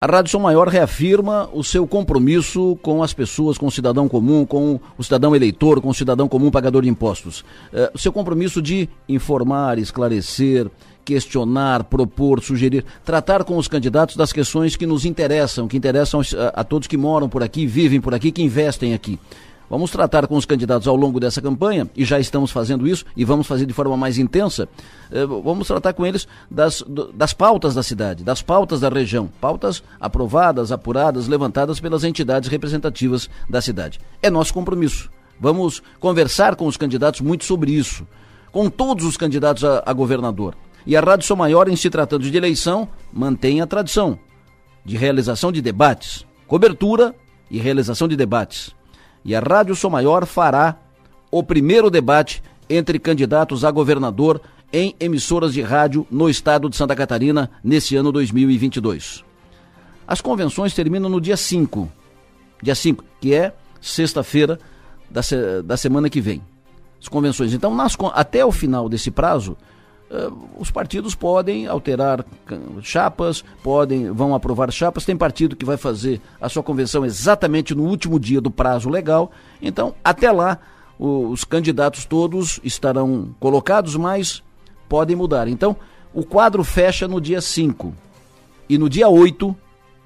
A Rádio Som Maior reafirma o seu compromisso com as pessoas, com o cidadão comum, com o cidadão eleitor, com o cidadão comum pagador de impostos. É, o seu compromisso de informar, esclarecer, questionar, propor, sugerir, tratar com os candidatos das questões que nos interessam, que interessam a, a todos que moram por aqui, vivem por aqui, que investem aqui. Vamos tratar com os candidatos ao longo dessa campanha, e já estamos fazendo isso, e vamos fazer de forma mais intensa. Eh, vamos tratar com eles das, das pautas da cidade, das pautas da região, pautas aprovadas, apuradas, levantadas pelas entidades representativas da cidade. É nosso compromisso. Vamos conversar com os candidatos muito sobre isso, com todos os candidatos a, a governador. E a Rádio Sou Maior, em se tratando de eleição, mantém a tradição de realização de debates, cobertura e realização de debates e a Rádio Som Maior fará o primeiro debate entre candidatos a governador em emissoras de rádio no estado de Santa Catarina nesse ano 2022. As convenções terminam no dia 5, dia 5, que é sexta-feira da, da semana que vem. As convenções. Então, nas, até o final desse prazo, os partidos podem alterar chapas, podem vão aprovar chapas. Tem partido que vai fazer a sua convenção exatamente no último dia do prazo legal. Então, até lá, os candidatos todos estarão colocados, mas podem mudar. Então, o quadro fecha no dia 5. E no dia 8,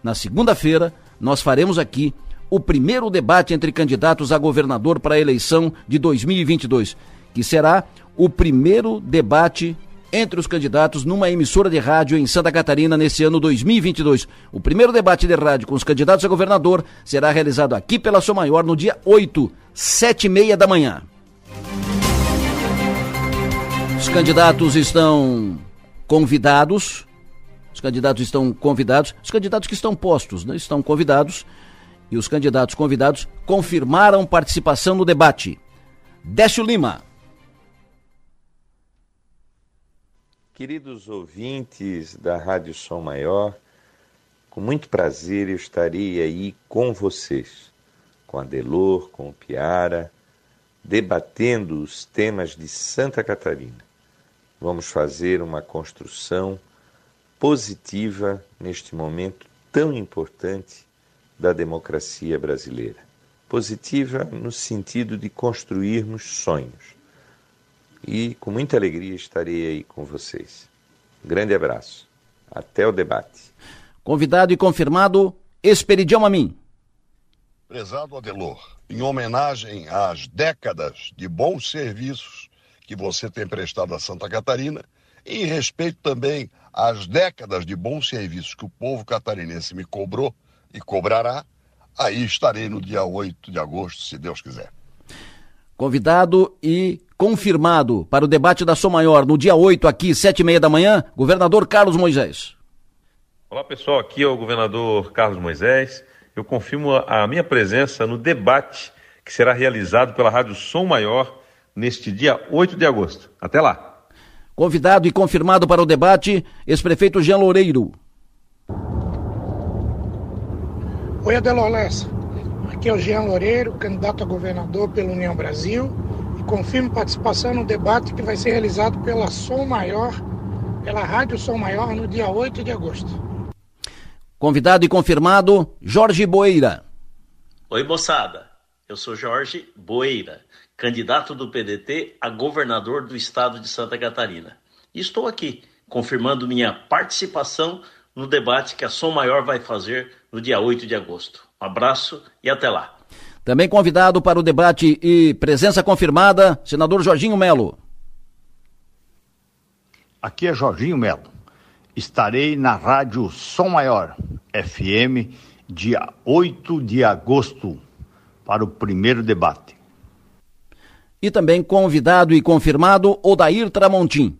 na segunda-feira, nós faremos aqui o primeiro debate entre candidatos a governador para a eleição de 2022, que será o primeiro debate entre os candidatos numa emissora de rádio em Santa Catarina nesse ano 2022. O primeiro debate de rádio com os candidatos a governador será realizado aqui pela Sua Maior no dia 8, sete e meia da manhã. Os candidatos estão convidados. Os candidatos estão convidados. Os candidatos que estão postos né, estão convidados. E os candidatos convidados confirmaram participação no debate. Décio Lima. Queridos ouvintes da Rádio Som Maior, com muito prazer eu estarei aí com vocês, com a Delor, com o Piara, debatendo os temas de Santa Catarina. Vamos fazer uma construção positiva neste momento tão importante da democracia brasileira. Positiva no sentido de construirmos sonhos e com muita alegria estarei aí com vocês. Um grande abraço. Até o debate. Convidado e confirmado, Esperidião Amin. Prezado Adelor, em homenagem às décadas de bons serviços que você tem prestado a Santa Catarina, e em respeito também às décadas de bons serviços que o povo catarinense me cobrou e cobrará, aí estarei no dia 8 de agosto, se Deus quiser. Convidado e confirmado para o debate da Som Maior no dia 8, aqui, sete e meia da manhã, governador Carlos Moisés. Olá pessoal, aqui é o governador Carlos Moisés. Eu confirmo a minha presença no debate que será realizado pela Rádio Som Maior neste dia 8 de agosto. Até lá. Convidado e confirmado para o debate, ex-prefeito Jean Loureiro. Oi, Adelor Lessa. Aqui é o Jean Loureiro, candidato a governador pela União Brasil confirmo participação no debate que vai ser realizado pela Som Maior, pela Rádio Som Maior, no dia 8 de agosto. Convidado e confirmado, Jorge Boeira. Oi, moçada. Eu sou Jorge Boeira, candidato do PDT a governador do estado de Santa Catarina. E estou aqui confirmando minha participação no debate que a Som Maior vai fazer no dia 8 de agosto. Um abraço e até lá. Também convidado para o debate e presença confirmada, senador Jorginho Melo. Aqui é Jorginho Melo. Estarei na Rádio Som Maior, FM, dia 8 de agosto, para o primeiro debate. E também convidado e confirmado, Odair Tramontim.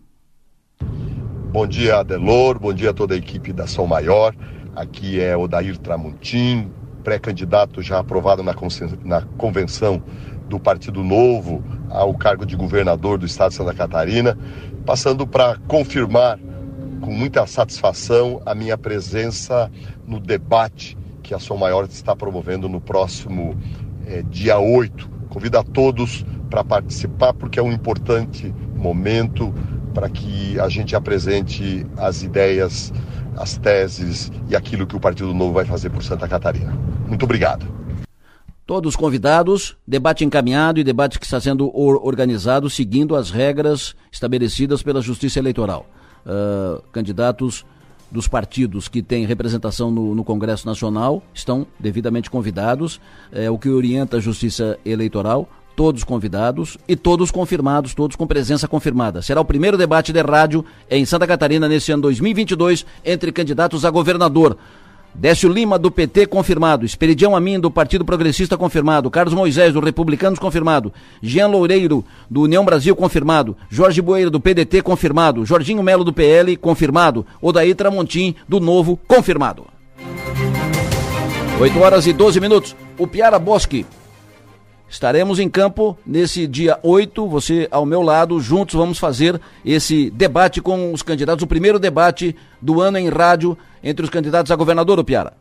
Bom dia, Adelor, bom dia a toda a equipe da Som Maior. Aqui é Odair Tramontim, pré-candidato já aprovado na, na convenção do Partido Novo ao cargo de governador do estado de Santa Catarina, passando para confirmar com muita satisfação a minha presença no debate que a Som Maior está promovendo no próximo é, dia 8. Convido a todos para participar, porque é um importante momento para que a gente apresente as ideias as teses e aquilo que o Partido Novo vai fazer por Santa Catarina. Muito obrigado. Todos convidados, debate encaminhado e debate que está sendo organizado seguindo as regras estabelecidas pela Justiça Eleitoral. Uh, candidatos dos partidos que têm representação no, no, Congresso Nacional estão devidamente convidados, é o que orienta a Justiça Eleitoral, todos convidados e todos confirmados, todos com presença confirmada. Será o primeiro debate de rádio em Santa Catarina nesse ano 2022 entre candidatos a governador. Décio Lima, do PT, confirmado. Esperidião Amin, do Partido Progressista, confirmado. Carlos Moisés, do Republicanos, confirmado. Jean Loureiro, do União Brasil, confirmado. Jorge Boeira, do PDT, confirmado. Jorginho Melo, do PL, confirmado. Odaí Tramontim, do Novo, confirmado. 8 horas e 12 minutos. O Piara Bosque Estaremos em campo nesse dia 8, você ao meu lado, juntos vamos fazer esse debate com os candidatos, o primeiro debate do ano em rádio entre os candidatos a governador, o Piara.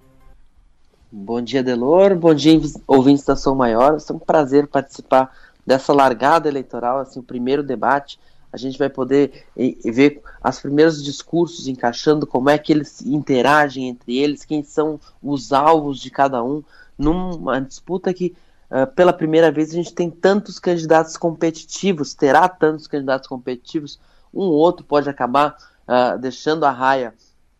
Bom dia, Delor, bom dia, ouvintes da São Maior, é um prazer participar dessa largada eleitoral, assim, o primeiro debate, a gente vai poder ver os primeiros discursos encaixando, como é que eles interagem entre eles, quem são os alvos de cada um, numa disputa que Uh, pela primeira vez a gente tem tantos candidatos competitivos, terá tantos candidatos competitivos, um ou outro pode acabar uh, deixando a raia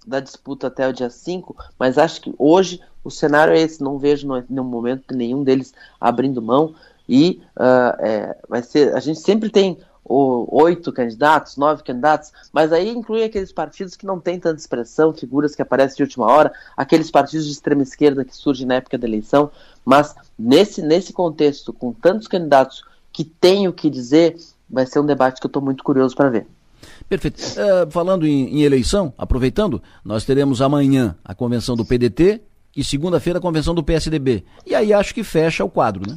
da disputa até o dia 5, mas acho que hoje o cenário é esse, não vejo no, no momento nenhum deles abrindo mão e uh, é, vai ser, a gente sempre tem oito candidatos, nove candidatos, mas aí inclui aqueles partidos que não têm tanta expressão, figuras que aparecem de última hora, aqueles partidos de extrema esquerda que surgem na época da eleição, mas nesse, nesse contexto, com tantos candidatos que têm o que dizer, vai ser um debate que eu estou muito curioso para ver. Perfeito. Uh, falando em, em, eleição, aproveitando, nós teremos amanhã a convenção do PDT e segunda-feira a convenção do PSDB. E aí acho que fecha o quadro, né?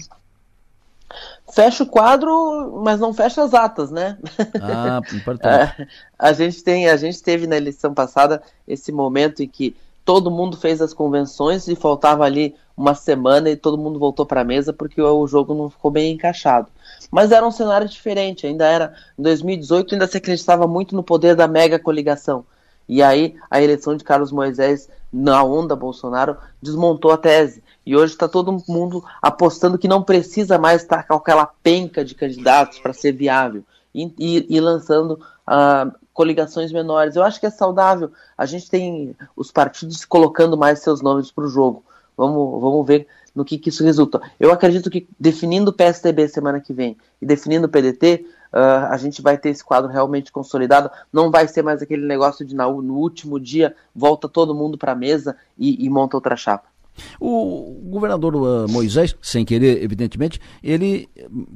Fecha o quadro, mas não fecha as atas, né? Ah, importante. É, a gente tem, a gente teve na eleição passada esse momento em que todo mundo fez as convenções e faltava ali uma semana e todo mundo voltou para a mesa porque o jogo não ficou bem encaixado. Mas era um cenário diferente, ainda era em 2018 ainda se acreditava muito no poder da mega coligação. E aí a eleição de Carlos Moisés na onda Bolsonaro desmontou a tese. E hoje está todo mundo apostando que não precisa mais estar com aquela penca de candidatos para ser viável e, e, e lançando uh, coligações menores. Eu acho que é saudável. A gente tem os partidos colocando mais seus nomes para o jogo. Vamos, vamos ver no que, que, isso resulta. Eu acredito que definindo o PSDB semana que vem e definindo o PDT, uh, a gente vai ter esse quadro realmente consolidado. Não vai ser mais aquele negócio de no último dia volta todo mundo para a mesa e, e monta outra chapa. O governador uh, Moisés, sem querer, evidentemente, ele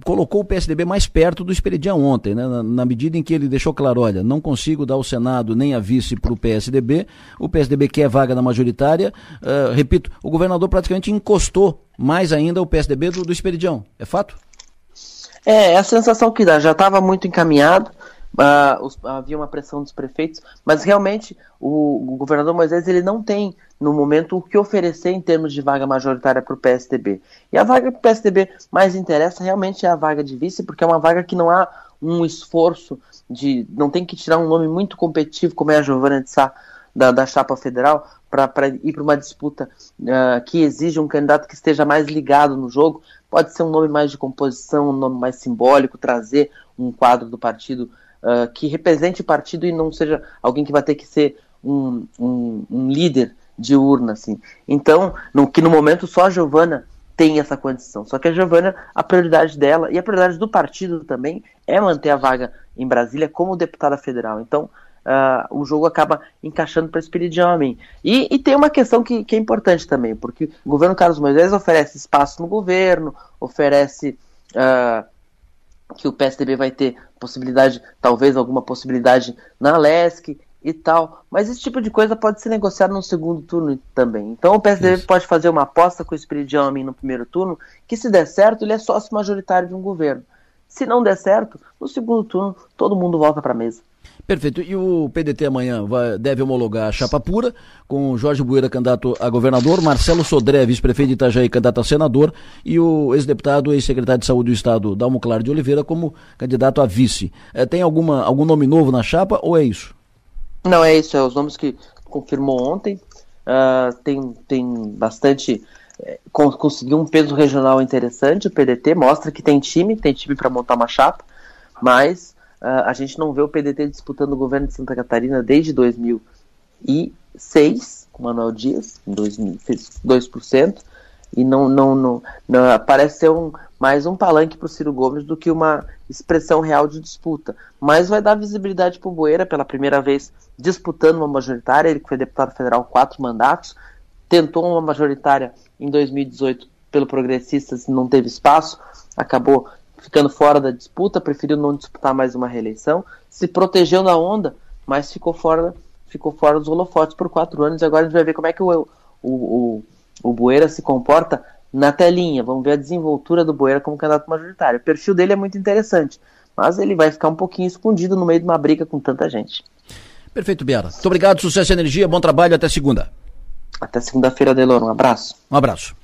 colocou o PSDB mais perto do Esperidião ontem, né? na, na, medida em que ele deixou claro: olha, não consigo dar o Senado nem a vice para o PSDB, o PSDB quer vaga na majoritária. Uh, repito, o governador praticamente encostou mais ainda o PSDB do, do Esperidião. É fato? É, é a sensação que dá, já estava muito encaminhado. Uh, os, havia uma pressão dos prefeitos, mas realmente o, o, governador Moisés ele não tem no momento o que oferecer em termos de vaga majoritária para o PSDB. E a vaga que o PSDB mais interessa realmente é a vaga de vice, porque é uma vaga que não há um esforço de. não tem que tirar um nome muito competitivo, como é a Giovana de Sá da, da chapa federal, para ir para uma disputa uh, que exige um candidato que esteja mais ligado no jogo. Pode ser um nome mais de composição, um nome mais simbólico, trazer um quadro do partido uh, que represente o partido e não seja alguém que vai ter que ser um, um, um líder de urna, assim. Então, no, que no momento só a Giovana tem essa condição. Só que a Giovana, a prioridade dela e a prioridade do partido também é manter a vaga em Brasília como deputada federal. Então, uh, o jogo acaba encaixando para Espiridião Amin. E, e tem uma questão que, que, é importante também, porque o governo Carlos Moisés oferece espaço no governo, oferece uh, que o PSDB vai ter possibilidade, talvez alguma possibilidade na LESC e tal. Mas esse tipo de coisa pode ser negociado no segundo turno também. Então o PSDB Isso. pode fazer uma aposta com o Espírito de Homem no primeiro turno, que se der certo, ele é sócio majoritário de um governo. Se não der certo, no segundo turno todo mundo volta para a mesa. Perfeito. E o PDT amanhã vai, deve homologar a chapa pura, com Jorge Bueira, candidato a governador, Marcelo Sodré, vice-prefeito de Itajaí, candidato a senador, e o ex-deputado e ex-secretário de Saúde do Estado, Dalmo Claro de Oliveira, como candidato a vice. É, tem alguma, algum nome novo na chapa ou é isso? Não, é isso, é os nomes que confirmou ontem, uh, tem, tem bastante. Conseguiu um peso regional interessante. O PDT mostra que tem time, tem time para montar uma chapa, mas uh, a gente não vê o PDT disputando o governo de Santa Catarina desde 2006, com Manuel Dias, em 2000, fez 2%, e não, não, não, não parece ser um, mais um palanque para o Ciro Gomes do que uma expressão real de disputa. Mas vai dar visibilidade para o Boeira pela primeira vez disputando uma majoritária. Ele que foi deputado federal quatro mandatos, tentou uma majoritária em 2018 pelo Progressistas, não teve espaço, acabou ficando fora da disputa, preferiu não disputar mais uma reeleição, se protegeu na onda, mas ficou fora, ficou fora dos holofotes por quatro anos. E agora a gente vai ver como é que o, o, o, o Boeira se comporta na telinha. Vamos ver a desenvoltura do Boeira como candidato majoritário. O perfil dele é muito interessante, mas ele vai ficar um pouquinho escondido no meio de uma briga com tanta gente. Perfeito, Biara. Muito obrigado, sucesso e energia, bom trabalho, até segunda. Até segunda-feira, Delor. Um abraço. Um abraço.